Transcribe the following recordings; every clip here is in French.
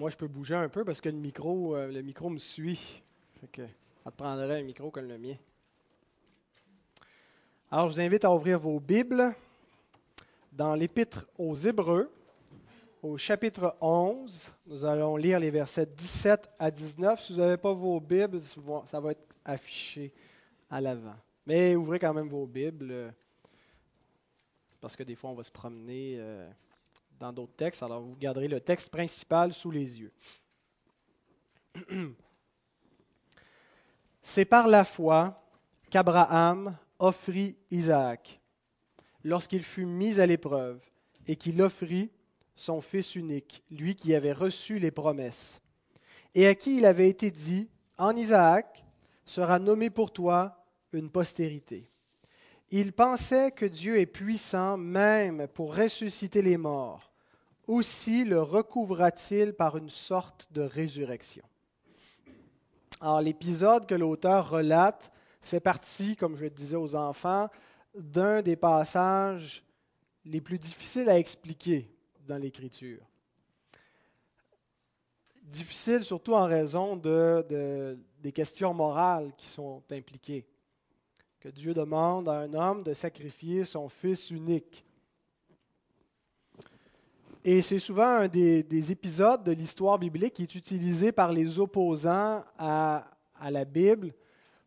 Moi, je peux bouger un peu parce que le micro, euh, le micro me suit. Fait que, ça te prendrait un micro comme le mien. Alors, je vous invite à ouvrir vos Bibles dans l'Épître aux Hébreux, au chapitre 11. Nous allons lire les versets 17 à 19. Si vous n'avez pas vos Bibles, ça va être affiché à l'avant. Mais ouvrez quand même vos Bibles, euh, parce que des fois, on va se promener. euh, dans d'autres textes. Alors, vous garderez le texte principal sous les yeux. C'est par la foi qu'Abraham offrit Isaac lorsqu'il fut mis à l'épreuve et qu'il offrit son fils unique, lui qui avait reçu les promesses, et à qui il avait été dit, en Isaac sera nommé pour toi une postérité. Il pensait que Dieu est puissant même pour ressusciter les morts aussi le recouvra-t-il par une sorte de résurrection. Alors l'épisode que l'auteur relate fait partie, comme je le disais aux enfants, d'un des passages les plus difficiles à expliquer dans l'Écriture. Difficile surtout en raison de, de, des questions morales qui sont impliquées. Que Dieu demande à un homme de sacrifier son fils unique. Et c'est souvent un des, des épisodes de l'histoire biblique qui est utilisé par les opposants à, à, la Bible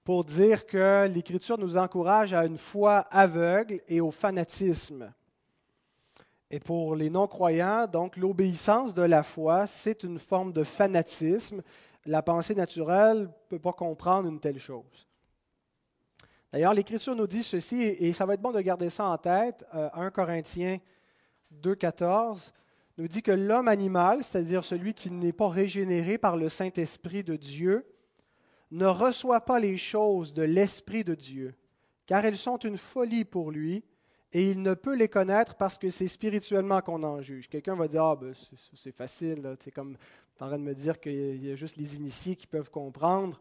pour dire que l'Écriture nous encourage à une foi aveugle et au fanatisme. Et pour les non-croyants, donc l'obéissance de la foi, c'est une forme de fanatisme. La pensée naturelle ne peut pas comprendre une telle chose. D'ailleurs, l'Écriture nous dit ceci, et ça va être bon de garder ça en tête, euh, 1 Corinthiens 2,14 nous dit que l'homme animal, c'est-à-dire celui qui n'est pas régénéré par le Saint-Esprit de Dieu, ne reçoit pas les choses de l'Esprit de Dieu, car elles sont une folie pour lui, et il ne peut les connaître parce que c'est spirituellement qu'on en juge. Quelqu'un va dire, ah ben, c'est facile, c'est comme tu en train de me dire qu'il y a juste les initiés qui peuvent comprendre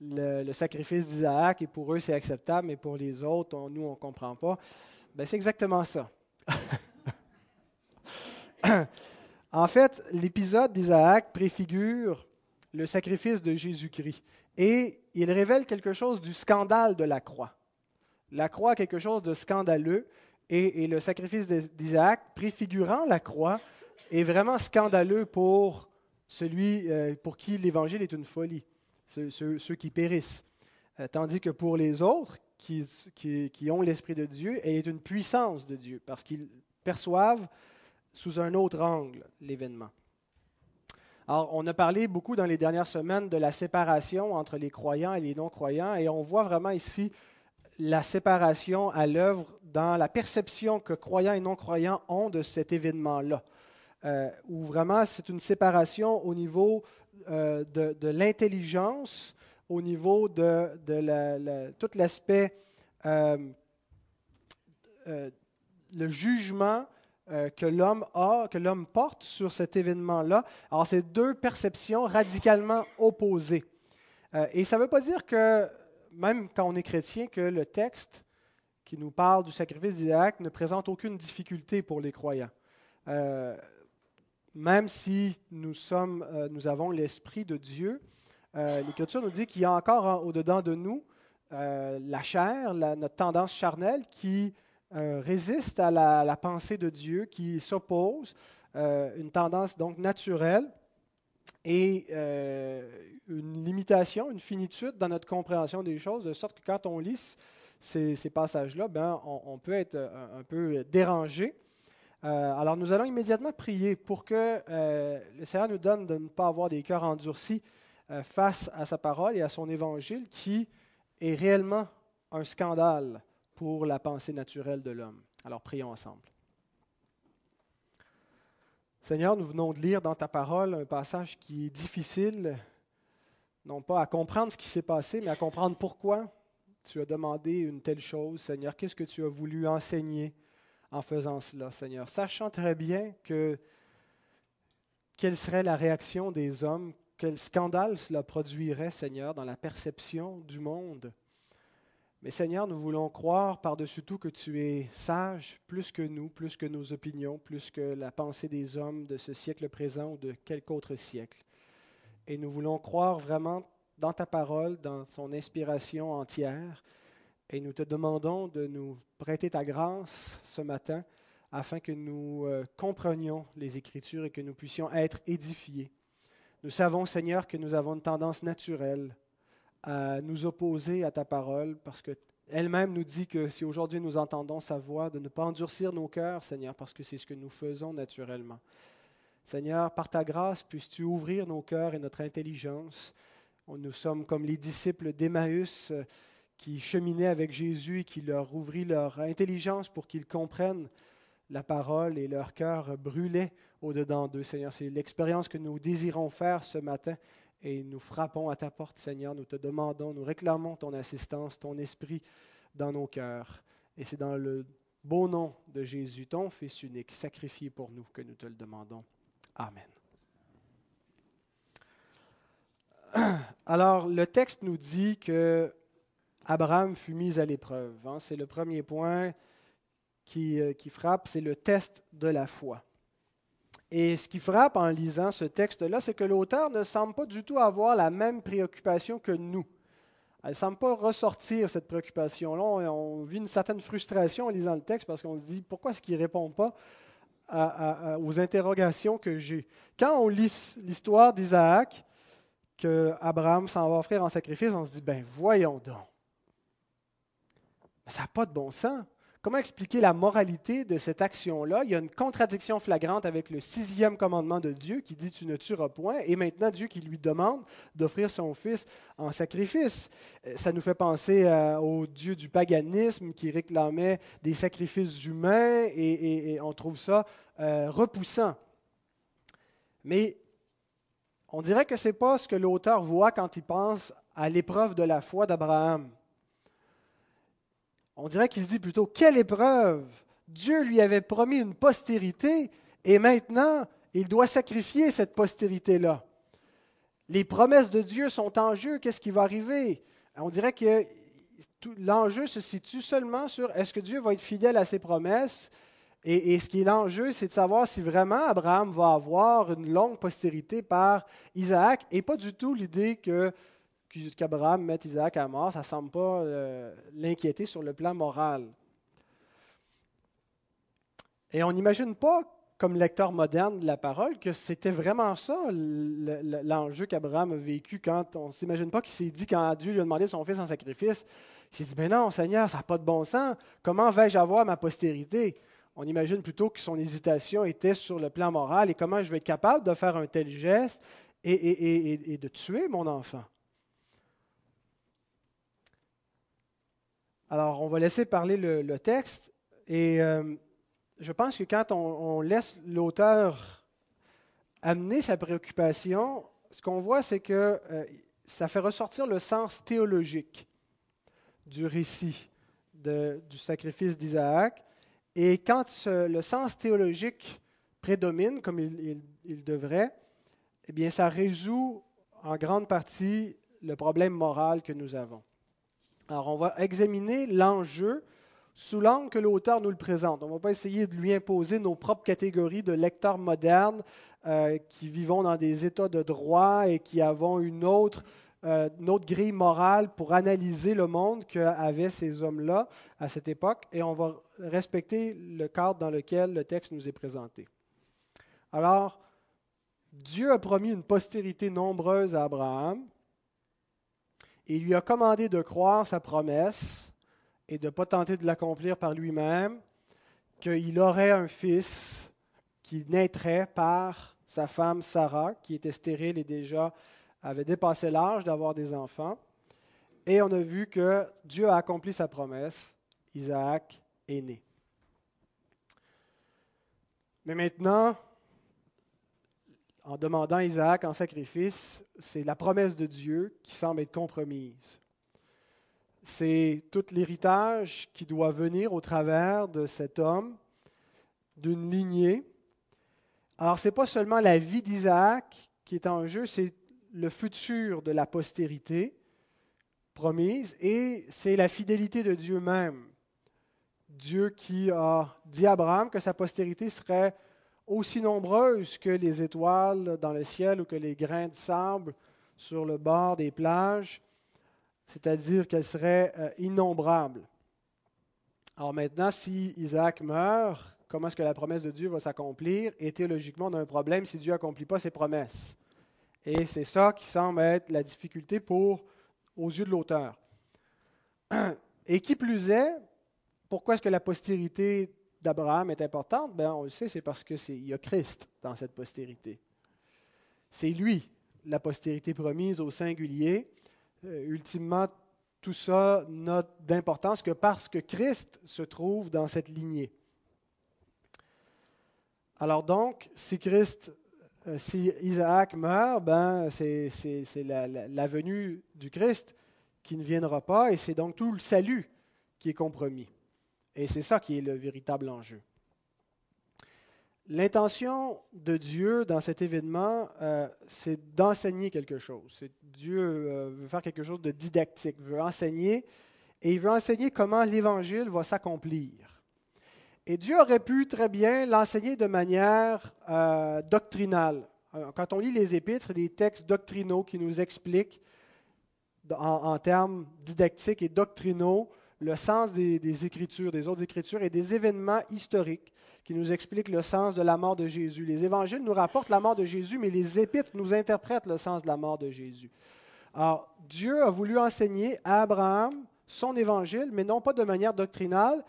le, sacrifice d'Isaac, et pour eux c'est acceptable, mais pour les autres, nous on ne comprend pas. Ben, c'est exactement ça. en fait, l'épisode d'Isaac préfigure le sacrifice de Jésus-Christ et il révèle quelque chose du scandale de la croix. La croix, quelque chose de scandaleux, et, et le sacrifice d'Isaac, préfigurant la croix, est vraiment scandaleux pour celui euh, pour qui l'Évangile est une folie, ceux, qui périssent. Euh, tandis que pour les autres qui ont l'Esprit de Dieu, elle est une puissance de Dieu, parce qu'ils perçoivent sous un autre angle l'événement. Alors, on a parlé beaucoup dans les dernières semaines de la séparation entre les croyants et les non-croyants, et on voit vraiment ici la séparation à l'œuvre dans la perception que croyants et non-croyants ont de cet événement-là, euh, où vraiment c'est une séparation au niveau euh, de, l'intelligence, au niveau de, tout l'aspect, euh, le jugement que l'homme a, que l'homme porte sur cet événement-là. Alors, c'est deux perceptions radicalement opposées. Euh, et ça ne veut pas dire que, même quand on est chrétien, que le texte qui nous parle du sacrifice d'Isaac ne présente aucune difficulté pour les croyants. Euh, même si nous, sommes, euh, nous avons l'Esprit de Dieu, l'Écriture nous dit qu'il y a encore au-dedans de nous la chair, la, notre tendance charnelle qui euh, résiste à la, pensée de Dieu, qui s'oppose, euh, une tendance donc naturelle et euh, une limitation, une finitude dans notre compréhension des choses, de sorte que quand on lit ces, passages-là, ben, on, peut être un peu dérangé. alors nous allons immédiatement prier pour que le Seigneur nous donne de ne pas avoir des cœurs endurcis face à sa parole et à son évangile qui est réellement un scandale pour la pensée naturelle de l'homme. Alors prions ensemble. Seigneur, nous venons de lire dans ta parole un passage qui est difficile, non pas à comprendre ce qui s'est passé, mais à comprendre pourquoi tu as demandé une telle chose, Seigneur. Qu'est-ce que tu as voulu enseigner en faisant cela, Seigneur, sachant très bien que quelle serait la réaction des hommes, quel scandale cela produirait, Seigneur, dans la perception du monde Mais Seigneur, nous voulons croire par-dessus tout que tu es sage plus que nous, plus que nos opinions, plus que la pensée des hommes de ce siècle présent ou de quelque autre siècle. Et nous voulons croire vraiment dans ta parole, dans son inspiration entière. Et nous te demandons de nous prêter ta grâce ce matin afin que nous euh, comprenions les Écritures et que nous puissions être édifiés. Nous savons, Seigneur, que nous avons une tendance naturelle à nous opposer à ta parole parce que elle-même nous dit que si aujourd'hui nous entendons sa voix, de ne pas endurcir nos cœurs, Seigneur, parce que c'est ce que nous faisons naturellement. Seigneur, par ta grâce, puisses-tu ouvrir nos cœurs et notre intelligence. Nous sommes comme les disciples d'Emmaüs euh, qui cheminaient avec Jésus et qui leur ouvrit leur intelligence pour qu'ils comprennent la parole et leur cœur brûlait au-dedans d'eux. Seigneur, c'est l'expérience que nous désirons faire ce matin et nous frappons à ta porte, Seigneur. Nous te demandons, nous réclamons ton assistance, ton esprit dans nos cœurs. Et c'est dans le beau nom de Jésus, ton Fils unique, sacrifié pour nous, que nous te le demandons. Amen. Alors, le texte nous dit que Abraham fut mis à l'épreuve. Hein. C'est le premier point euh, qui frappe, c'est le test de la foi. Et ce qui frappe en lisant ce texte-là, c'est que l'auteur ne semble pas du tout avoir la même préoccupation que nous. Elle ne semble pas ressortir cette préoccupation-là. On, vit une certaine frustration en lisant le texte parce qu'on se dit pourquoi est-ce qu'il ne répond pas aux interrogations que j'ai? Quand on lit l'histoire d'Isaac, que Abraham s'en va offrir en sacrifice, on se dit ben voyons donc. ça n'a pas de bon sens. Comment expliquer la moralité de cette action-là? Il y a une contradiction flagrante avec le sixième commandement de Dieu qui dit tu ne tueras point, et maintenant Dieu qui lui demande d'offrir son fils en sacrifice. Euh, ça nous fait penser euh, au Dieu du paganisme qui réclamait des sacrifices humains, et, on trouve ça euh, repoussant. Mais on dirait que ce n'est pas ce que l'auteur voit quand il pense à l'épreuve de la foi d'Abraham. On dirait qu'il se dit plutôt, quelle épreuve! Dieu lui avait promis une postérité et maintenant il doit sacrifier cette postérité-là. Les promesses de Dieu sont en jeu, qu'est-ce qui va arriver? On dirait que l'enjeu se situe seulement sur est-ce que Dieu va être fidèle à ses promesses? Et, ce qui est l'enjeu, c'est de savoir si vraiment Abraham va avoir une longue postérité par Isaac et pas du tout l'idée que qu'Abraham mette Isaac à mort, ça ne semble pas euh, l'inquiéter sur le plan moral. Et on n'imagine pas, comme lecteur moderne de la parole, que c'était vraiment ça l'enjeu qu'Abraham a vécu quand on ne s'imagine pas qu'il s'est dit, quand Dieu lui a demandé son fils en sacrifice, il s'est dit, mais non, Seigneur, ça n'a pas de bon sens. Comment vais-je avoir ma postérité? On imagine plutôt que son hésitation était sur le plan moral et comment je vais être capable de faire un tel geste et de tuer mon enfant. Alors, on va laisser parler le, texte. Et euh, je pense que quand on, laisse l'auteur amener sa préoccupation, ce qu'on voit, c'est que euh, ça fait ressortir le sens théologique du récit du sacrifice d'Isaac. Et quand le sens théologique prédomine, comme il, il, devrait, eh bien, ça résout en grande partie le problème moral que nous avons. Alors, on va examiner l'enjeu sous l'angle que l'auteur nous le présente. On ne va pas essayer de lui imposer nos propres catégories de lecteurs modernes euh, qui vivons dans des états de droit et qui avons une autre, euh, une autre grille morale pour analyser le monde qu'avaient ces hommes-là à cette époque. Et on va respecter le cadre dans lequel le texte nous est présenté. Alors, Dieu a promis une postérité nombreuse à Abraham il lui a commandé de croire sa promesse et de ne pas tenter de l'accomplir par lui-même, qu'il aurait un fils qui naîtrait par sa femme Sarah, qui était stérile et déjà avait dépassé l'âge d'avoir des enfants. Et on a vu que Dieu a accompli sa promesse, Isaac est né. Mais maintenant, en demandant Isaac en sacrifice, c'est la promesse de Dieu qui semble être compromise. C'est tout l'héritage qui doit venir au travers de cet homme, d'une lignée. Alors, ce n'est pas seulement la vie d'Isaac qui est en jeu, c'est le futur de la postérité. promise et c'est la fidélité de Dieu même. Dieu qui a dit à Abraham que sa postérité serait aussi nombreuse que les étoiles dans le ciel ou que les grains de sable sur le bord des plages, c'est-à-dire qu'elle serait euh, innombrable. Alors maintenant, si Isaac meurt, comment est-ce que la promesse de Dieu va s'accomplir? Et théologiquement, on a un problème si Dieu n'accomplit pas ses promesses. Et c'est ça qui semble être la difficulté pour, aux yeux de l'auteur. Et qui plus est, pourquoi est-ce que la postérité d'Abraham est importante? Ben, on le sait, c'est parce qu'il y a Christ dans cette postérité. C'est lui, la postérité promise au singulier. Euh, ultimement, tout ça n'a d'importance que parce que Christ se trouve dans cette lignée. Alors donc, si Christ, euh, si Isaac meurt, ben c'est, la, la, venue du Christ qui ne viendra pas et c'est donc tout le salut qui est compromis. Et c'est ça qui est le véritable enjeu. L'intention de Dieu dans cet événement, euh, c'est d'enseigner quelque chose. Dieu euh, veut faire quelque chose de didactique, veut enseigner, et il veut enseigner comment l'Évangile va s'accomplir. Et Dieu aurait pu très bien l'enseigner de manière euh, doctrinale. Quand on lit les Épîtres, des textes doctrinaux qui nous expliquent, en termes didactiques et doctrinaux, le sens des, Écritures, des autres Écritures et des événements historiques qui nous expliquent le sens de la mort de Jésus. Les évangiles nous rapportent la mort de Jésus, mais les épîtres nous interprètent le sens de la mort de Jésus. Alors, Dieu a voulu enseigner à Abraham son évangile, mais non pas de manière doctrinale,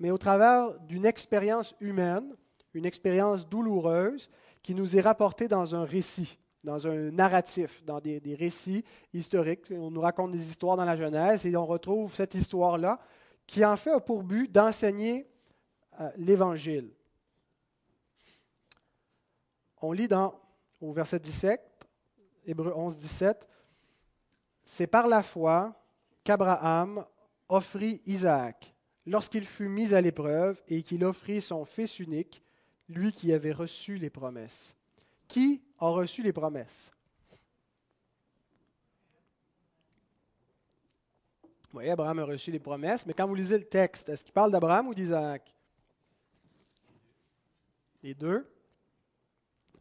mais au travers d'une expérience humaine, une expérience douloureuse qui nous est rapportée dans un récit dans un narratif, dans des, récits historiques. On nous raconte des histoires dans la Genèse et on retrouve cette histoire-là qui en fait a pour but d'enseigner euh, l'Évangile. On lit dans, au verset 17, Hébreu 11, 17, C'est par la foi qu'Abraham offrit Isaac lorsqu'il fut mis à l'épreuve et qu'il offrit son fils unique, lui qui avait reçu les promesses. Qui a reçu les promesses? Oui, Abraham a reçu les promesses, mais quand vous lisez le texte, est-ce qu'il parle d'Abraham ou d'Isaac? Les deux.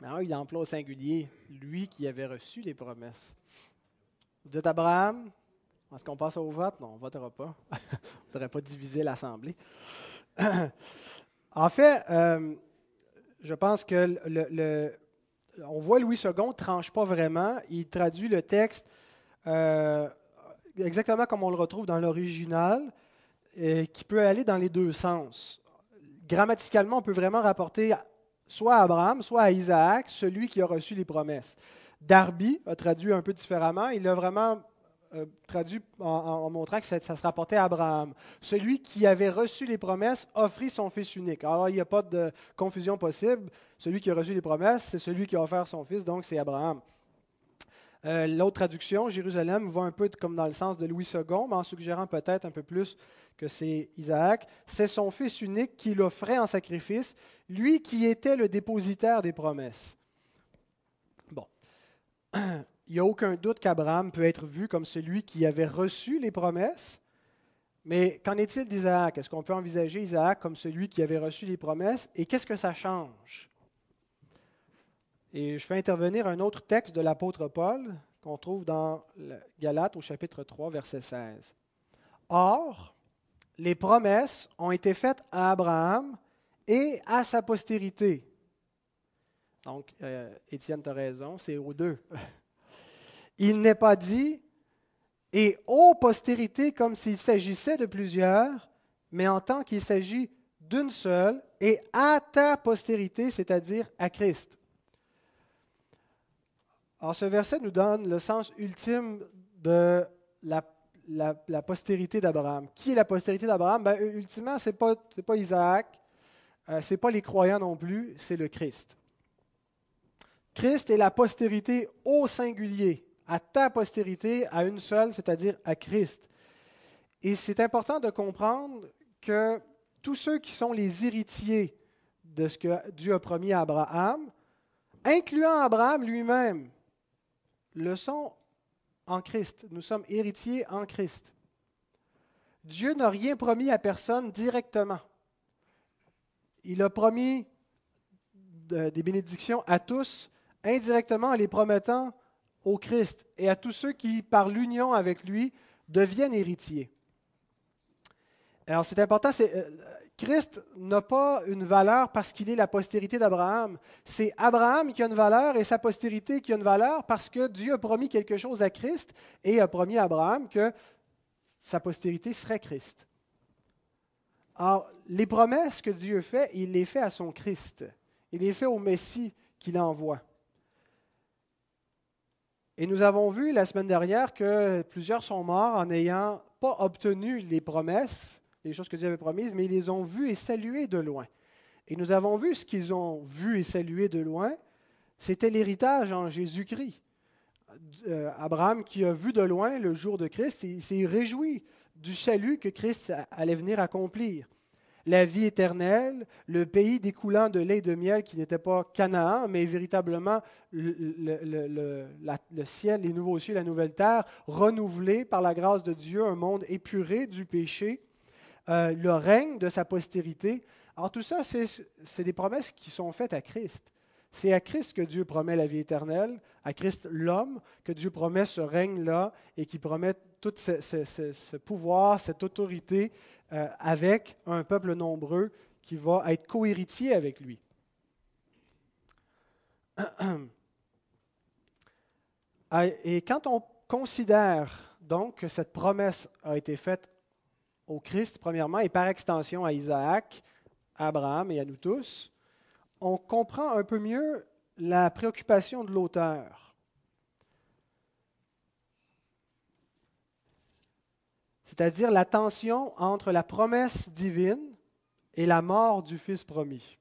Non, il emploie au singulier lui qui avait reçu les promesses. Vous dites Abraham, est-ce qu'on passe au vote? Non, on ne votera pas. on ne devrait pas diviser l'Assemblée. en fait, euh, je pense que le, on voit Louis II ne tranche pas vraiment. Il traduit le texte euh, exactement comme on le retrouve dans l'original, qui peut aller dans les deux sens. Grammaticalement, on peut vraiment rapporter soit à Abraham, soit à Isaac, celui qui a reçu les promesses. Darby a traduit un peu différemment. Il a vraiment euh, traduit en, montrant que ça, se rapportait à Abraham. Celui qui avait reçu les promesses offrit son fils unique. Alors, il n'y a pas de confusion possible. Celui qui a reçu les promesses, c'est celui qui a offert son fils, donc c'est Abraham. Euh, l'autre traduction, Jérusalem, va un peu comme dans le sens de Louis II, mais en suggérant peut-être un peu plus que c'est Isaac. C'est son fils unique qu'il offrait en sacrifice, lui qui était le dépositaire des promesses. Bon. il n'y a aucun doute qu'Abraham peut être vu comme celui qui avait reçu les promesses. Mais qu'en est-il d'Isaac? Est-ce qu'on peut envisager Isaac comme celui qui avait reçu les promesses? Et qu'est-ce que ça change? Et je fais intervenir un autre texte de l'apôtre Paul qu'on trouve dans Galates au chapitre 3, verset 16. Or, les promesses ont été faites à Abraham et à sa postérité. Donc, euh, Étienne, tu as raison, c'est aux deux. Il n'est pas dit et ô postérité comme s'il s'agissait de plusieurs, mais en tant qu'il s'agit d'une seule, et à ta postérité, c'est-à-dire à Christ. Alors ce verset nous donne le sens ultime de la, postérité d'Abraham. Qui est la postérité d'Abraham? Ben, Ultimement, ce n'est pas, pas, Isaac, euh, ce n'est pas les croyants non plus, c'est le Christ. Christ est la postérité au singulier à ta postérité, à une seule, c'est-à-dire à Christ. Et c'est important de comprendre que tous ceux qui sont les héritiers de ce que Dieu a promis à Abraham, incluant Abraham lui-même, le sont en Christ. Nous sommes héritiers en Christ. Dieu n'a rien promis à personne directement. Il a promis des bénédictions à tous indirectement en les promettant au Christ et à tous ceux qui, par l'union avec lui, deviennent héritiers. Alors c'est important, c'est, euh, Christ n'a pas une valeur parce qu'il est la postérité d'Abraham. C'est Abraham qui a une valeur et sa postérité qui a une valeur parce que Dieu a promis quelque chose à Christ et a promis à Abraham que sa postérité serait Christ. Alors, les promesses que Dieu fait, il les fait à son Christ. Il les fait au Messie qu'il envoie. Et nous avons vu la semaine dernière que plusieurs sont morts en n'ayant pas obtenu les promesses, les choses que Dieu avait promises, mais ils les ont vues et saluées de loin. Et nous avons vu ce qu'ils ont vu et salué de loin, c'était l'héritage en Jésus-Christ. Euh, Abraham qui a vu de loin le jour de Christ, il s'est réjoui du salut que Christ allait venir accomplir la vie éternelle, le pays découlant de lait et de miel qui n'était pas Canaan, mais véritablement le, ciel, les nouveaux cieux, la nouvelle terre, renouvelé par la grâce de Dieu, un monde épuré du péché, euh, le règne de sa postérité. Alors tout ça, c'est des promesses qui sont faites à Christ. C'est à Christ que Dieu promet la vie éternelle, à Christ l'homme, que Dieu promet ce règne-là et qui promet tout ce, pouvoir, cette autorité euh, avec un peuple nombreux qui va être cohéritier avec lui. Et quand on considère donc que cette promesse a été faite au Christ, premièrement, et par extension à Isaac, à Abraham et à nous tous, on comprend un peu mieux la préoccupation de l'auteur. c'est-à-dire la tension entre la promesse divine et la mort du Fils promis.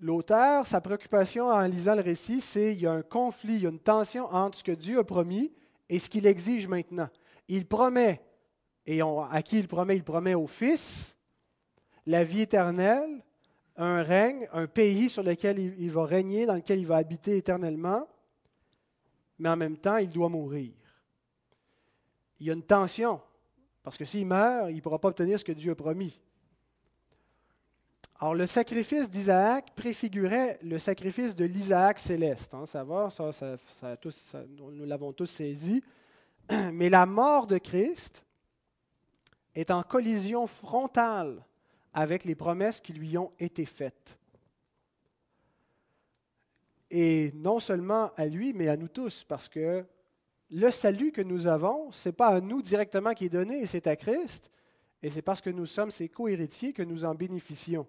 L'auteur, sa préoccupation en lisant le récit, c'est qu'il y a un conflit, il y a une tension entre ce que Dieu a promis et ce qu'il exige maintenant. Il promet, et à qui il promet? Il promet au Fils la vie éternelle, un règne, un pays sur lequel il va régner, dans lequel il va habiter éternellement, mais en même temps, il doit mourir il y a une tension. Parce que s'il meurt, il ne pourra pas obtenir ce que Dieu a promis. Alors, le sacrifice d'Isaac préfigurait le sacrifice de l'Isaac céleste. Hein, ça va, ça, nous l'avons tous saisi. Mais la mort de Christ est en collision frontale avec les promesses qui lui ont été faites. Et non seulement à lui, mais à nous tous, parce que le salut que nous avons, ce n'est pas à nous directement qui est donné, c'est à Christ, et c'est parce que nous sommes ses co-héritiers que nous en bénéficions.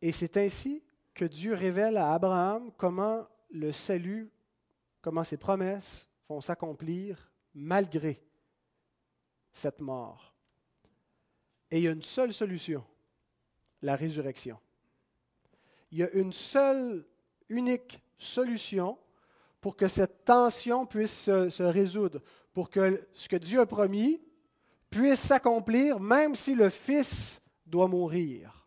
Et c'est ainsi que Dieu révèle à Abraham comment le salut, comment ses promesses vont s'accomplir malgré cette mort. Et il y a une seule solution, la résurrection. Il y a une seule unique solution pour que cette tension puisse se, résoudre, pour que ce que Dieu a promis puisse s'accomplir, même si le Fils doit mourir.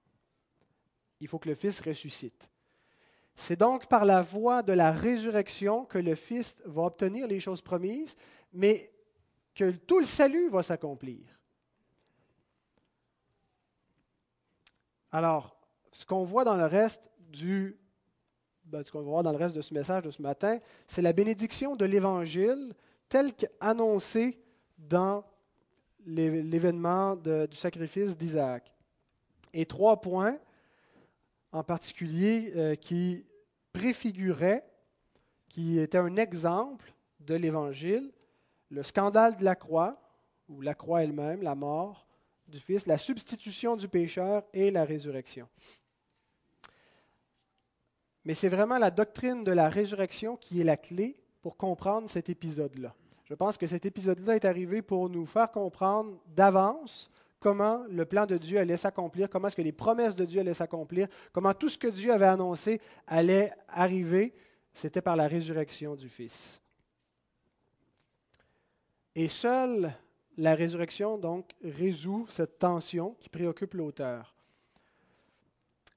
Il faut que le Fils ressuscite. C'est donc par la voie de la résurrection que le Fils va obtenir les choses promises, mais que tout le salut va s'accomplir. Alors, ce qu'on voit dans le reste du ben, ce qu'on dans le reste de ce message de ce matin, c'est la bénédiction de l'Évangile telle qu'annoncée dans l'événement du sacrifice d'Isaac. Et trois points en particulier euh, qui préfiguraient, qui étaient un exemple de l'Évangile, le scandale de la croix, ou la croix elle-même, la mort du Fils, la substitution du pécheur et la résurrection. Mais c'est vraiment la doctrine de la résurrection qui est la clé pour comprendre cet épisode-là. Je pense que cet épisode-là est arrivé pour nous faire comprendre d'avance comment le plan de Dieu allait s'accomplir, comment est-ce que les promesses de Dieu allaient s'accomplir, comment tout ce que Dieu avait annoncé allait arriver. C'était par la résurrection du Fils. Et seule la résurrection, donc, résout cette tension qui préoccupe l'auteur.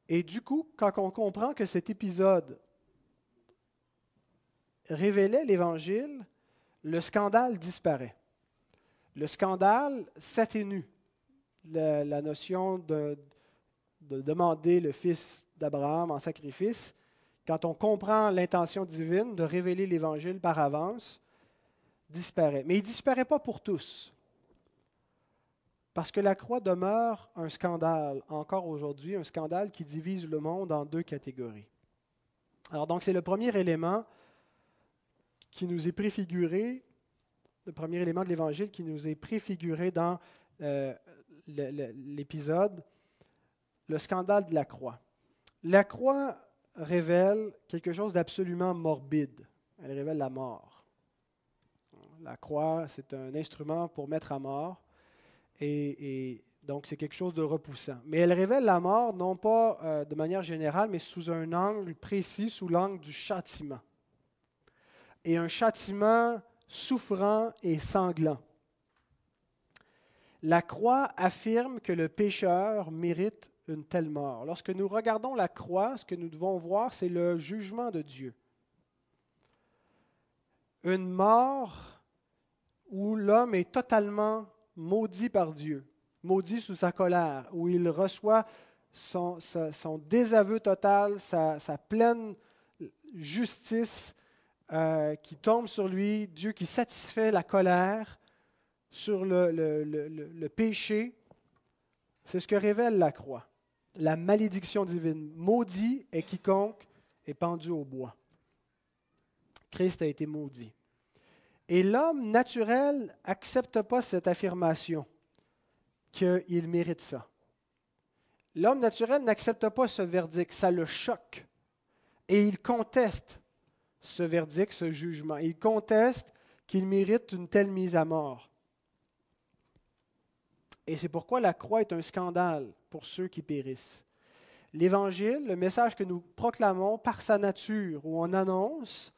Et du coup, quand on comprend que cet épisode révélait l'Évangile, le scandale disparaît. Le scandale s'atténue. La, notion de, de demander le fils d'Abraham en sacrifice, quand on comprend l'intention divine de révéler l'Évangile par avance, disparaît. Mais il ne disparaît pas pour tous. Parce que la croix demeure un scandale, encore aujourd'hui, un scandale qui divise le monde en deux catégories. Alors donc c'est le premier élément qui nous est préfiguré, le premier élément de l'Évangile qui nous est préfiguré dans euh, l'épisode, le scandale de la croix. La croix révèle quelque chose d'absolument morbide. Elle révèle la mort. La croix, c'est un instrument pour mettre à mort. Et, donc, c'est quelque chose de repoussant. Mais elle révèle la mort, non pas euh, de manière générale, mais sous un angle précis, sous l'angle du châtiment. Et un châtiment souffrant et sanglant. La croix affirme que le pécheur mérite une telle mort. Lorsque nous regardons la croix, ce que nous devons voir, c'est le jugement de Dieu. Une mort où l'homme est totalement maudit par Dieu, maudit sous sa colère, où il reçoit son, désaveu total, sa, pleine justice euh, qui tombe sur lui, Dieu qui satisfait la colère sur le, le péché. C'est ce que révèle la croix. La malédiction divine. Maudit est quiconque est pendu au bois. Christ a été maudit. Et l'homme naturel n'accepte pas cette affirmation qu'il mérite ça. L'homme naturel n'accepte pas ce verdict, ça le choque. Et il conteste ce verdict, ce jugement. Il conteste qu'il mérite une telle mise à mort. Et c'est pourquoi la croix est un scandale pour ceux qui périssent. L'Évangile, le message que nous proclamons par sa nature, où on annonce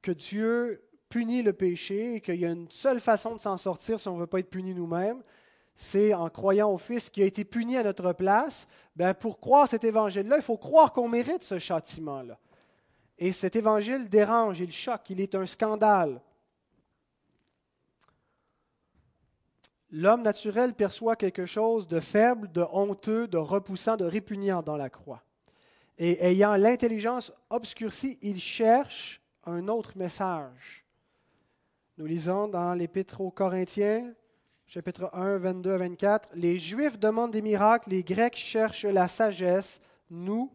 que Dieu punit le péché qu'il y a une seule façon de s'en sortir si on ne veut pas être puni nous-mêmes, c'est en croyant au Fils qui a été puni à notre place. Ben pour croire cet évangile-là, il faut croire qu'on mérite ce châtiment-là. Et cet évangile dérange, il choque, il est un scandale. L'homme naturel perçoit quelque chose de faible, de honteux, de repoussant, de répugnant dans la croix. Et ayant l'intelligence obscurcie, il cherche un autre message. Nous lisons dans l'Épître aux Corinthiens, chapitre 1, 22 à 24, Les Juifs demandent des miracles, les Grecs cherchent la sagesse. Nous,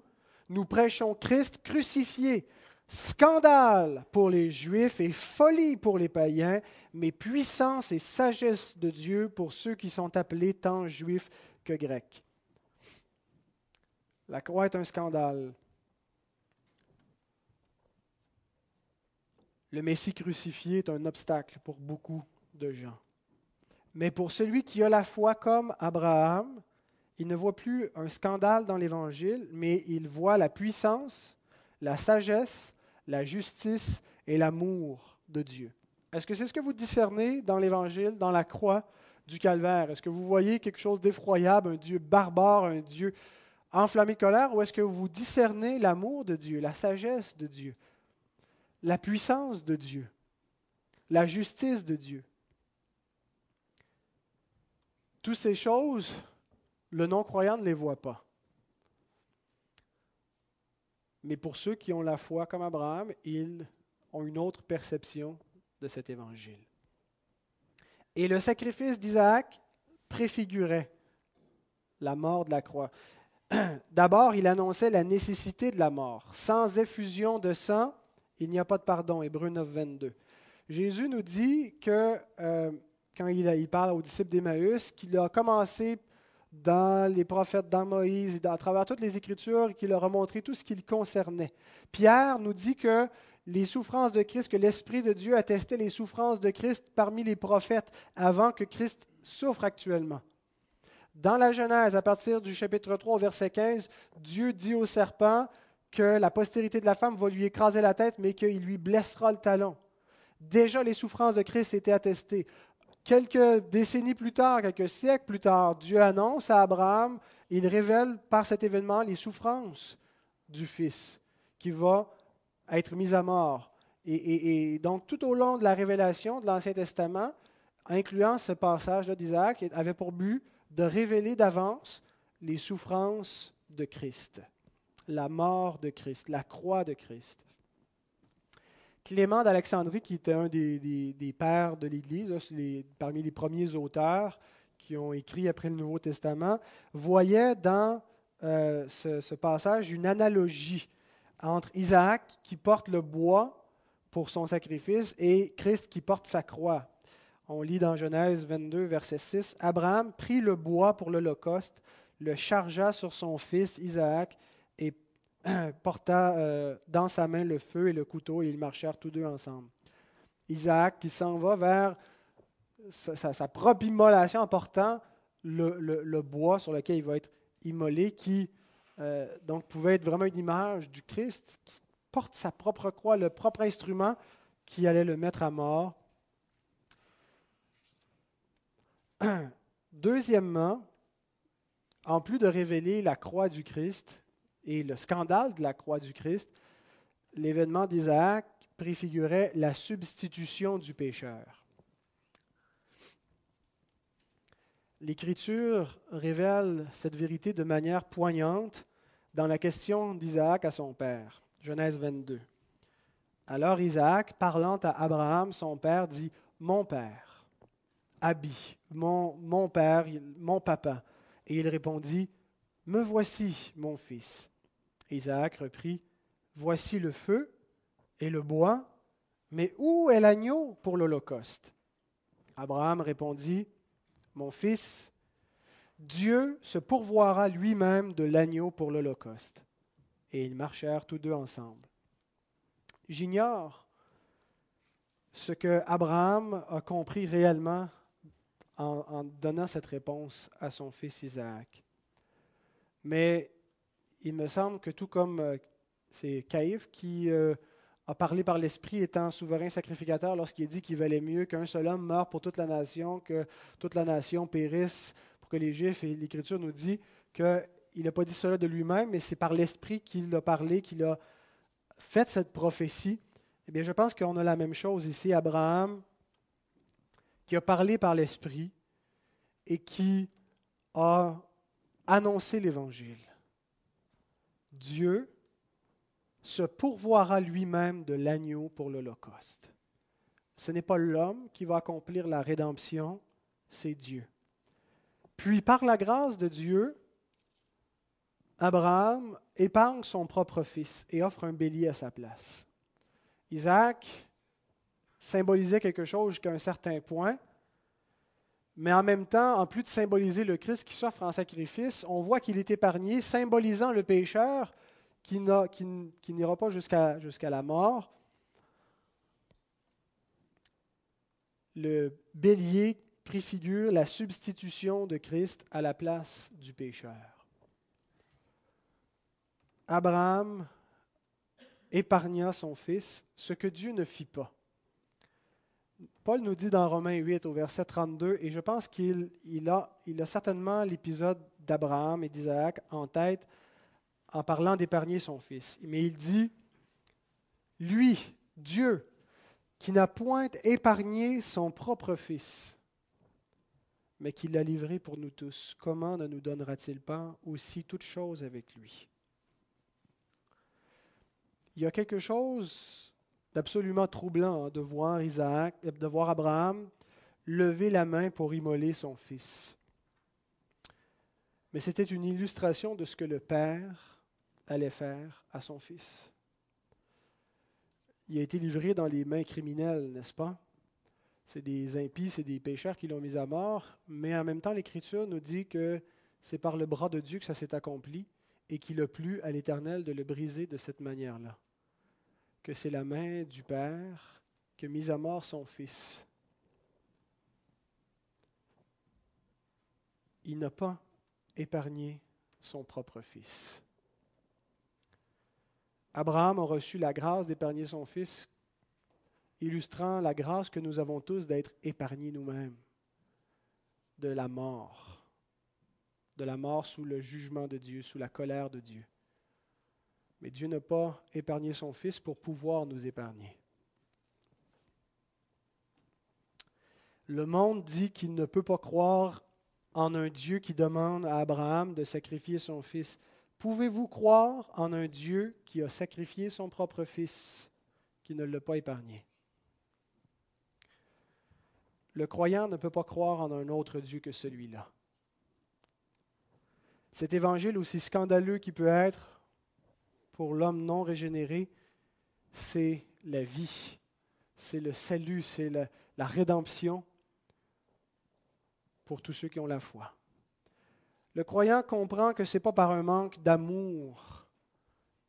nous prêchons Christ crucifié. Scandale pour les Juifs et folie pour les païens, mais puissance et sagesse de Dieu pour ceux qui sont appelés tant juifs que grecs. La croix est un scandale. Le Messie crucifié est un obstacle pour beaucoup de gens. Mais pour celui qui a la foi comme Abraham, il ne voit plus un scandale dans l'Évangile, mais il voit la puissance, la sagesse, la justice et l'amour de Dieu. Est-ce que c'est ce que vous discernez dans l'Évangile, dans la croix du calvaire? Est-ce que vous voyez quelque chose d'effroyable, un Dieu barbare, un Dieu enflammé de colère, ou est-ce que vous discernez l'amour de Dieu, la sagesse de Dieu, la puissance de Dieu, la justice de Dieu. Toutes ces choses, le non-croyant ne les voit pas. Mais pour ceux qui ont la foi comme Abraham, ils ont une autre perception de cet évangile. Et le sacrifice d'Isaac préfigurait la mort de la croix. D'abord, il annonçait la nécessité de la mort. Sans effusion de sang, il n'y a pas de pardon. Hébreu 9, 22. Jésus nous dit que, euh, quand il, parle aux disciples d'Emmaüs, qu'il a commencé dans les prophètes, dans Moïse, à travers toutes les Écritures, qu'il leur a montré tout ce qui le concernait. Pierre nous dit que les souffrances de Christ, que l'Esprit de Dieu attestait les souffrances de Christ parmi les prophètes avant que Christ souffre actuellement. Dans la Genèse, à partir du chapitre 3, verset 15, Dieu dit au serpent, que la postérité de la femme va lui écraser la tête, mais qu'il lui blessera le talon. Déjà, les souffrances de Christ étaient attestées. Quelques décennies plus tard, quelques siècles plus tard, Dieu annonce à Abraham il révèle par cet événement les souffrances du Fils qui va être mis à mort. Et, donc, tout au long de la révélation de l'Ancien Testament, incluant ce passage-là d'Isaac, avait pour but de révéler d'avance les souffrances de Christ, la mort de Christ, la croix de Christ. Clément d'Alexandrie, qui était un des, pères de l'Église, parmi les premiers auteurs qui ont écrit après le Nouveau Testament, voyait dans euh, ce, passage une analogie entre Isaac qui porte le bois pour son sacrifice et Christ qui porte sa croix. On lit dans Genèse 22, verset 6, Abraham prit le bois pour l'Holocauste, le chargea sur son fils Isaac et porta euh, dans sa main le feu et le couteau et ils marchèrent tous deux ensemble. Isaac qui s'en va vers sa, propre immolation en portant le, bois sur lequel il va être immolé, qui euh, donc pouvait être vraiment une image du Christ qui porte sa propre croix, le propre instrument qui allait le mettre à mort. Deuxièmement, en plus de révéler la croix du Christ et le scandale de la croix du Christ, l'événement d'Isaac préfigurait la substitution du pécheur. L'Écriture révèle cette vérité de manière poignante dans la question d'Isaac à son père. Genèse 22. Alors Isaac, parlant à Abraham, son père, dit, Mon père, Abi, mon, père, mon papa. Et il répondit, Me voici, mon fils. Isaac reprit, Voici le feu et le bois, mais où est l'agneau pour l'Holocauste? Abraham répondit, mon fils, Dieu se pourvoira lui-même de l'agneau pour l'Holocauste. Et ils marchèrent tous deux ensemble. J'ignore ce que Abraham a compris réellement en, donnant cette réponse à son fils Isaac. Mais il me semble que tout comme euh, c'est Caïphe qui euh, a parlé par l'Esprit étant souverain sacrificateur lorsqu'il dit qu'il valait mieux qu'un seul homme meure pour toute la nation, que toute la nation périsse pour que les Juifs, et l'Écriture nous dit qu'il n'a pas dit cela de lui-même, mais c'est par l'Esprit qu'il a parlé, qu'il a fait cette prophétie. Eh bien, je pense qu'on a la même chose ici. Abraham, qui a parlé par l'Esprit et qui a annoncé l'Évangile. Dieu se pourvoira lui-même de l'agneau pour l'Holocauste. Ce n'est pas l'homme qui va accomplir la rédemption, c'est Dieu. Puis par la grâce de Dieu, Abraham épargne son propre fils et offre un bélier à sa place. Isaac symbolisait quelque chose jusqu'à un certain point, mais en même temps, en plus de symboliser le Christ qui s'offre en sacrifice, on voit qu'il est épargné, symbolisant le pécheur qui n'ira pas jusqu'à la mort. Le bélier préfigure la substitution de Christ à la place du pécheur. Abraham épargna son fils, ce que Dieu ne fit pas. Paul nous dit dans Romains 8 au verset 32, et je pense qu'il il a, il a certainement l'épisode d'Abraham et d'Isaac en tête en parlant d'épargner son fils. Mais il dit, lui, Dieu, qui n'a point épargné son propre fils, mais qui l'a livré pour nous tous, comment ne nous donnera-t-il pas aussi toute chose avec lui? Il y a quelque chose d'absolument troublant hein, de voir Isaac, de voir Abraham lever la main pour immoler son fils. Mais c'était une illustration de ce que le Père allait faire à son fils. Il a été livré dans les mains criminelles, n'est-ce pas? C'est des impies, c'est des pécheurs qui l'ont mis à mort, mais en même temps, l'Écriture nous dit que c'est par le bras de Dieu que ça s'est accompli et qu'il a plu à l'Éternel de le briser de cette manière-là. Que c'est la main du Père qui a mis à mort son Fils. Il n'a pas épargné son propre Fils. Abraham a reçu la grâce d'épargner son fils, illustrant la grâce que nous avons tous d'être épargnés nous-mêmes de la mort. de la mort sous le jugement de Dieu, sous la colère de Dieu. Mais Dieu n'a pas épargné son Fils pour pouvoir nous épargner. Le monde dit qu'il ne peut pas croire en un Dieu qui demande à Abraham de sacrifier son Fils. Pouvez-vous croire en un Dieu qui a sacrifié son propre Fils, qui ne l'a pas épargné? Le croyant ne peut pas croire en un autre Dieu que celui-là. Cet évangile, aussi scandaleux qu'il peut être pour l'homme non régénéré, c'est la vie, c'est le salut, c'est la, rédemption pour tous ceux qui ont la foi. Le croyant comprend que ce n'est pas par un manque d'amour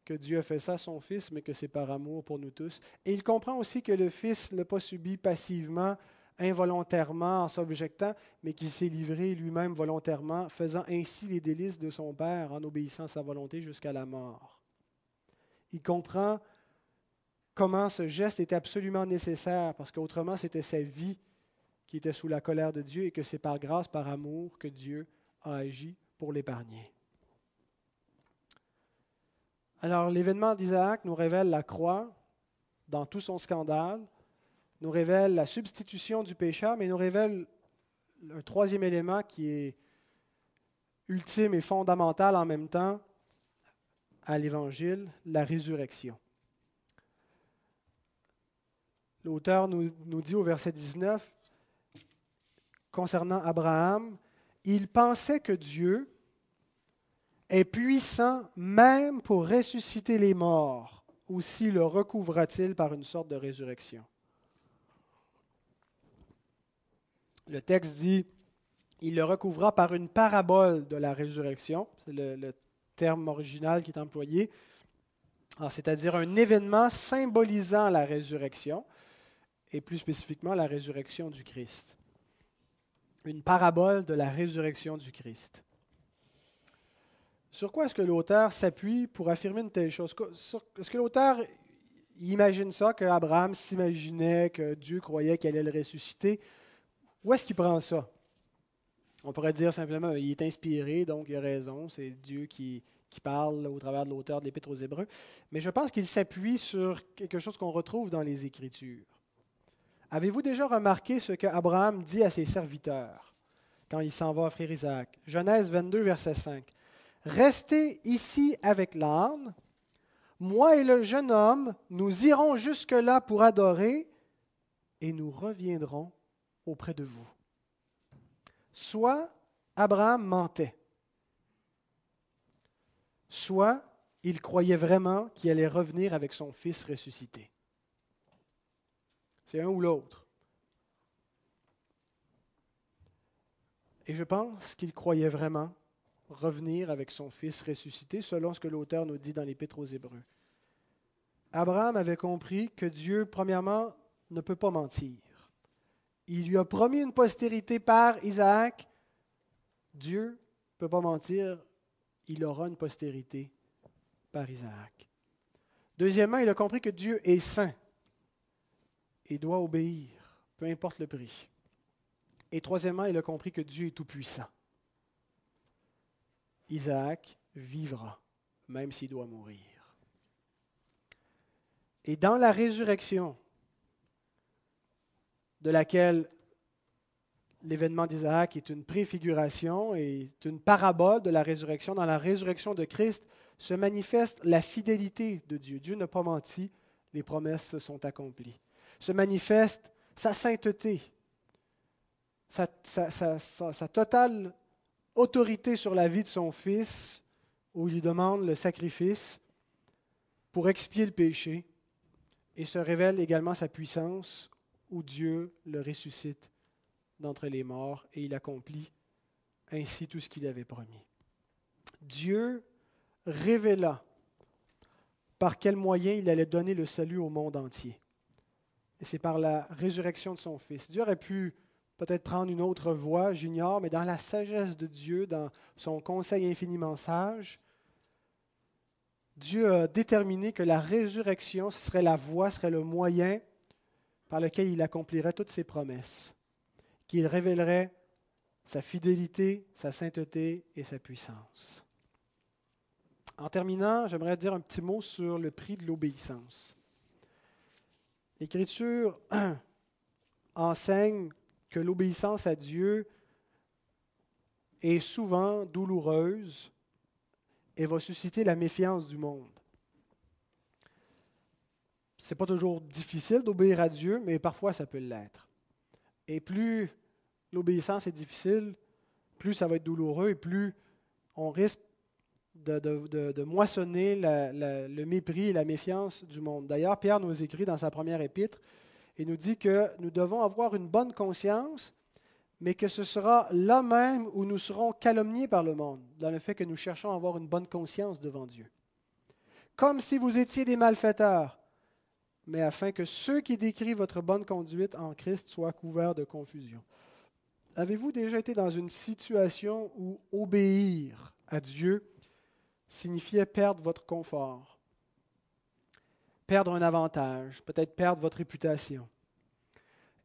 que Dieu a fait ça à son Fils, mais que c'est par amour pour nous tous. Et il comprend aussi que le Fils ne l'a pas subi passivement, involontairement, en s'objectant, mais qu'il s'est livré lui-même volontairement, faisant ainsi les délices de son Père en obéissant à sa volonté jusqu'à la mort. Il comprend comment ce geste était absolument nécessaire, parce qu'autrement c'était sa vie qui était sous la colère de Dieu et que c'est par grâce, par amour que Dieu a agi pour l'épargner. Alors l'événement d'Isaac nous révèle la croix dans tout son scandale, nous révèle la substitution du pécheur, mais nous révèle un troisième élément qui est ultime et fondamental en même temps à l'Évangile, la résurrection. L'auteur nous, dit au verset 19, concernant Abraham, il pensait que Dieu est puissant même pour ressusciter les morts, aussi le recouvra-t-il par une sorte de résurrection. Le texte dit, il le recouvra par une parabole de la résurrection, terme original qui est employé, c'est-à-dire un événement symbolisant la résurrection, et plus spécifiquement la résurrection du Christ. Une parabole de la résurrection du Christ. Sur quoi est-ce que l'auteur s'appuie pour affirmer une telle chose? Est-ce que l'auteur imagine ça, qu'Abraham s'imaginait que Dieu croyait qu'il allait le ressusciter? Où est-ce qu'il prend ça? On pourrait dire simplement il est inspiré, donc il a raison, c'est Dieu qui, qui parle au travers de l'auteur de l'Épître aux Hébreux. Mais je pense qu'il s'appuie sur quelque chose qu'on retrouve dans les Écritures. Avez-vous déjà remarqué ce qu'Abraham dit à ses serviteurs quand il s'en va offrir Isaac? Genèse 22, verset 5. Restez ici avec l'âne. Moi et le jeune homme, nous irons jusque-là pour adorer et nous reviendrons auprès de vous. Soit Abraham mentait, soit il croyait vraiment qu'il allait revenir avec son fils ressuscité. C'est un ou l'autre. Et je pense qu'il croyait vraiment revenir avec son fils ressuscité, selon ce que l'auteur nous dit dans l'Épître aux Hébreux. Abraham avait compris que Dieu, premièrement, ne peut pas mentir. Il lui a promis une postérité par Isaac. Dieu ne peut pas mentir, il aura une postérité par Isaac. Deuxièmement, il a compris que Dieu est saint et doit obéir, peu importe le prix. Et troisièmement, il a compris que Dieu est tout-puissant. Isaac vivra, même s'il doit mourir. Et dans la résurrection, de laquelle l'événement d'Isaac est une préfiguration et une parabole de la résurrection, dans la résurrection de Christ se manifeste la fidélité de Dieu. Dieu n'a pas menti, les promesses se sont accomplies se manifeste sa sainteté, sa, totale autorité sur la vie de son Fils, où il lui demande le sacrifice pour expier le péché, et se révèle également sa puissance, où Dieu le ressuscite d'entre les morts, et il accomplit ainsi tout ce qu'il avait promis. Dieu révéla par quel moyen il allait donner le salut au monde entier. Et c'est par la résurrection de son Fils. Dieu aurait pu peut-être prendre une autre voie, j'ignore, mais dans la sagesse de Dieu, dans son conseil infiniment sage, Dieu a déterminé que la résurrection serait la voie, serait le moyen par lequel il accomplirait toutes ses promesses, qu'il révélerait sa fidélité, sa sainteté et sa puissance. En terminant, j'aimerais dire un petit mot sur le prix de l'obéissance. L'Écriture enseigne que l'obéissance à Dieu est souvent douloureuse et va susciter la méfiance du monde. Ce n'est pas toujours difficile d'obéir à Dieu, mais parfois ça peut l'être. Et plus l'obéissance est difficile, plus ça va être douloureux et plus on risque de, moissonner le mépris et la méfiance du monde. D'ailleurs, Pierre nous écrit dans sa première épître et nous dit que nous devons avoir une bonne conscience, mais que ce sera là même où nous serons calomniés par le monde, dans le fait que nous cherchons à avoir une bonne conscience devant Dieu. Comme si vous étiez des malfaiteurs, mais afin que ceux qui décrivent votre bonne conduite en Christ soient couverts de confusion. Avez-vous déjà été dans une situation où obéir à Dieu signifiait perdre votre confort, perdre un avantage, peut-être perdre votre réputation?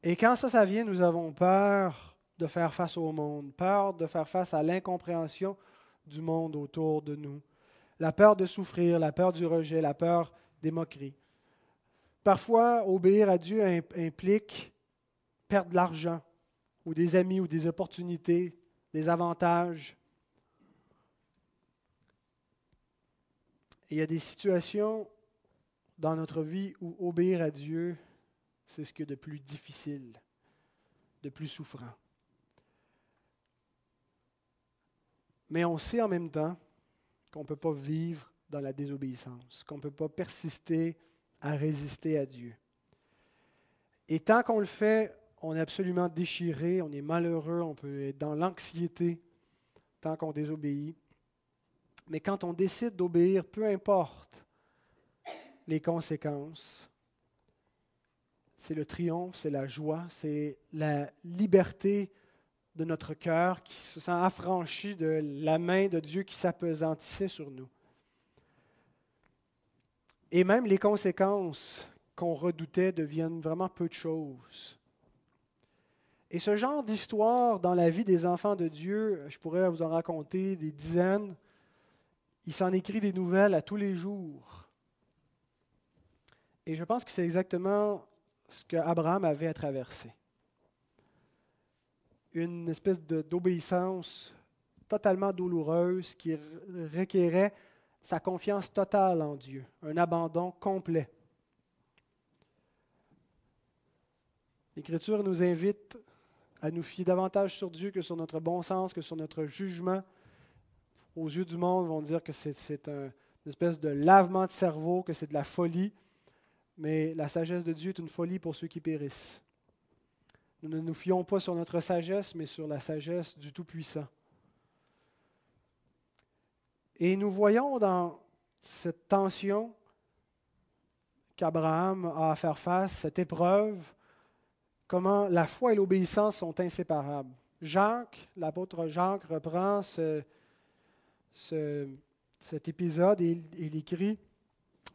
Et quand ça, ça vient, nous avons peur de faire face au monde, peur de faire face à l'incompréhension du monde autour de nous, la peur de souffrir, la peur du rejet, la peur des moqueries. Parfois, obéir à Dieu implique perdre de l'argent, ou des amis, ou des opportunités, des avantages. il y a des situations dans notre vie où obéir à Dieu, c'est ce qui est de plus difficile, de plus souffrant. Mais on sait en même temps qu'on ne peut pas vivre dans la désobéissance, qu'on ne peut pas persister à résister à Dieu. Et tant qu'on le fait, on est absolument déchiré, on est malheureux, on peut être dans l'anxiété tant qu'on désobéit. Mais quand on décide d'obéir, peu importe les conséquences, c'est le triomphe, c'est la joie, c'est la liberté de notre cœur qui se sent affranchi de la main de Dieu qui s'apesantissait sur nous. Et même les conséquences qu'on redoutait deviennent vraiment peu de choses. Et ce genre d'histoire dans la vie des enfants de Dieu, je pourrais vous en raconter des dizaines. Il s'en écrit des nouvelles à tous les jours. Et je pense que c'est exactement ce qu'Abraham avait à traverser une espèce d'obéissance totalement douloureuse qui requérait sa confiance totale en Dieu, un abandon complet. L'Écriture nous invite à nous fier davantage sur Dieu que sur notre bon sens, que sur notre jugement. Aux yeux du monde, vont dire que c'est un, une espèce de lavement de cerveau, que c'est de la folie. Mais la sagesse de Dieu est une folie pour ceux qui périssent. Nous ne nous fions pas sur notre sagesse, mais sur la sagesse du Tout-Puissant. Et nous voyons dans cette tension qu'Abraham a à faire face, cette épreuve, comment la foi et l'obéissance sont inséparables. Jacques, l'apôtre Jacques, reprend cet épisode et il écrit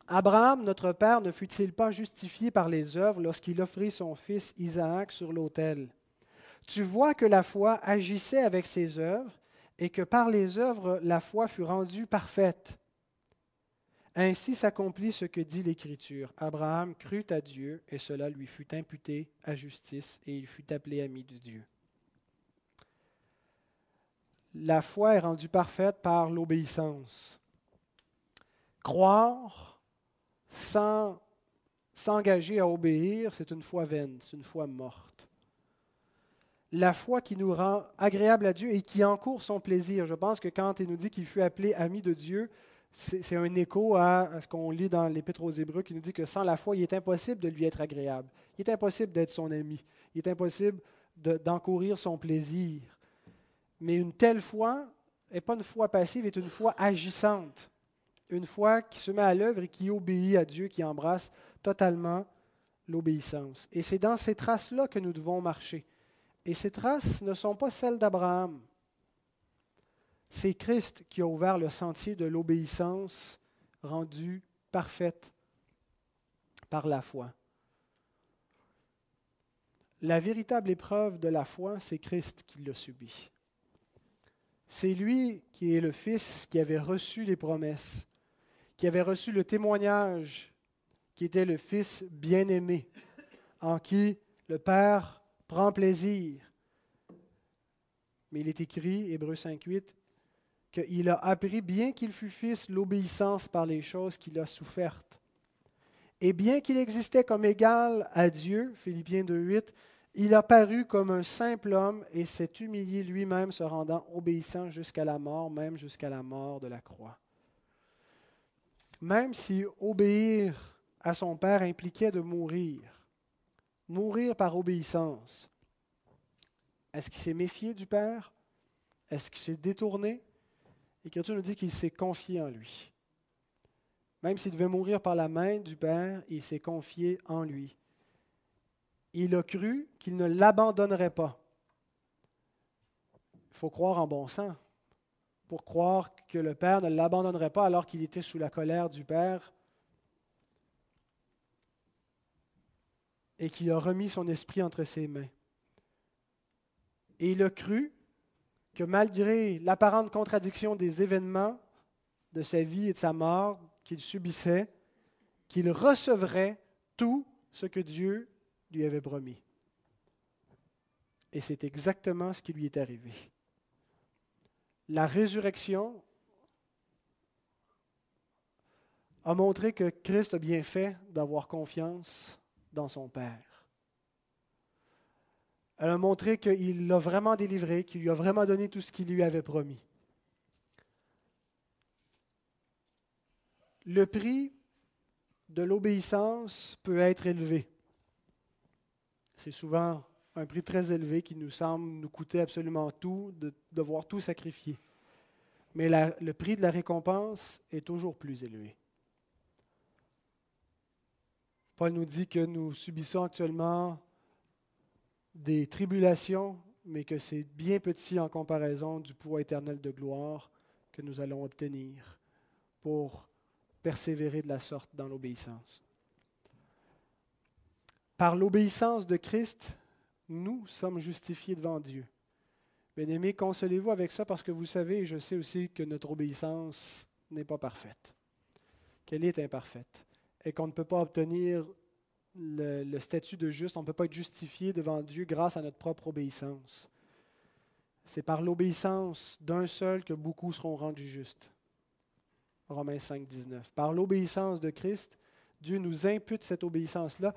Abraham, notre père, ne fut-il pas justifié par les œuvres lorsqu'il offrit son fils Isaac sur l'autel? Tu vois que la foi agissait avec ses œuvres et que par les œuvres la foi fut rendue parfaite. Ainsi s'accomplit ce que dit l'Écriture. Abraham crut à Dieu et cela lui fut imputé à justice et il fut appelé ami de Dieu. La foi est rendue parfaite par l'obéissance. Croire sans s'engager à obéir, c'est une foi vaine, c'est une foi morte. La foi qui nous rend agréable à Dieu et qui encourt son plaisir. Je pense que quand il nous dit qu'il fut appelé ami de Dieu, c'est un écho à, ce qu'on lit dans l'Épître aux Hébreux qui nous dit que sans la foi, il est impossible de lui être agréable. Il est impossible d'être son ami. Il est impossible d'encourir son plaisir. Mais une telle foi n'est pas une foi passive, est une foi agissante une foi qui se met à l'œuvre et qui obéit à Dieu, qui embrasse totalement l'obéissance. Et c'est dans ces traces-là que nous devons marcher. Et ces traces ne sont pas celles d'Abraham. C'est Christ qui a ouvert le sentier de l'obéissance rendue parfaite par la foi. La véritable épreuve de la foi, c'est Christ qui l'a subi. C'est lui qui est le Fils qui avait reçu les promesses, qui avait reçu le témoignage, qui était le Fils bien-aimé, en qui le Père prend plaisir. Mais il est écrit, Hébreu 5.8, qu'il a appris, bien qu'il fût fils, l'obéissance par les choses qu'il a souffertes. Et bien qu'il existait comme égal à Dieu, Philippiens 2.8, il a paru comme un simple homme et s'est humilié lui-même, se rendant obéissant jusqu'à la mort, même jusqu'à la mort de la croix. Même si obéir à son Père impliquait de mourir, mourir par obéissance, est-ce qu'il s'est méfié du Père? Est-ce qu'il s'est détourné? L'Écriture nous dit qu'il s'est confié en lui. Même s'il devait mourir par la main du Père, il s'est confié en lui. Il a cru qu'il ne l'abandonnerait pas. Il faut croire en bon sens. Pour croire que le Père ne l'abandonnerait pas alors qu'il était sous la colère du Père et qu'il a remis son esprit entre ses mains. Et il a cru que malgré l'apparente contradiction des événements de sa vie et de sa mort qu'il subissait, qu'il recevrait tout ce que Dieu lui avait promis. Et c'est exactement ce qui lui est arrivé. La résurrection a montré que Christ a bien fait d'avoir confiance dans son Père. Elle a montré qu'il l'a vraiment délivré, qu'il lui a vraiment donné tout ce qu'il lui avait promis. Le prix de l'obéissance peut être élevé. C'est souvent un prix très élevé qui nous semble nous coûter absolument tout, de devoir tout sacrifier. Mais le prix de la récompense est toujours plus élevé. Paul nous dit que nous subissons actuellement des tribulations, mais que c'est bien petit en comparaison du poids éternel de gloire que nous allons obtenir pour persévérer de la sorte dans l'obéissance. Par l'obéissance de Christ, nous sommes justifiés devant Dieu. Bien-aimés, consolez-vous avec ça parce que vous savez, et je sais aussi que notre obéissance n'est pas parfaite, qu'elle est imparfaite, et qu'on ne peut pas obtenir le, statut de juste, on ne peut pas être justifié devant Dieu grâce à notre propre obéissance. C'est par l'obéissance d'un seul que beaucoup seront rendus justes. Romains 5, 19. Par l'obéissance de Christ, Dieu nous impute cette obéissance-là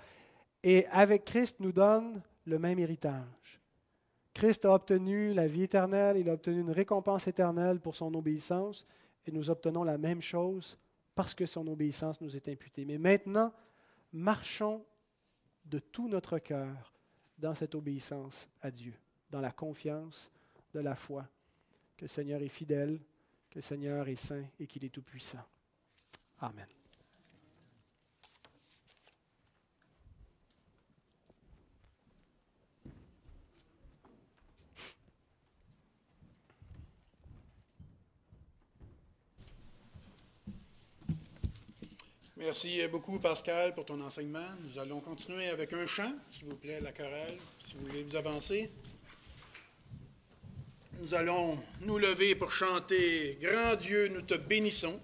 et avec Christ nous donne le même héritage. Christ a obtenu la vie éternelle, il a obtenu une récompense éternelle pour son obéissance, et nous obtenons la même chose parce que son obéissance nous est imputée. Mais maintenant, marchons de tout notre cœur dans cette obéissance à Dieu, dans la confiance de la foi que le Seigneur est fidèle, que le Seigneur est saint et qu'il est tout-puissant. Amen. Merci beaucoup, Pascal, pour ton enseignement. Nous allons continuer avec un chant, s'il vous plaît, la chorale, si vous voulez vous avancer. Nous allons nous lever pour chanter Grand Dieu, nous te bénissons.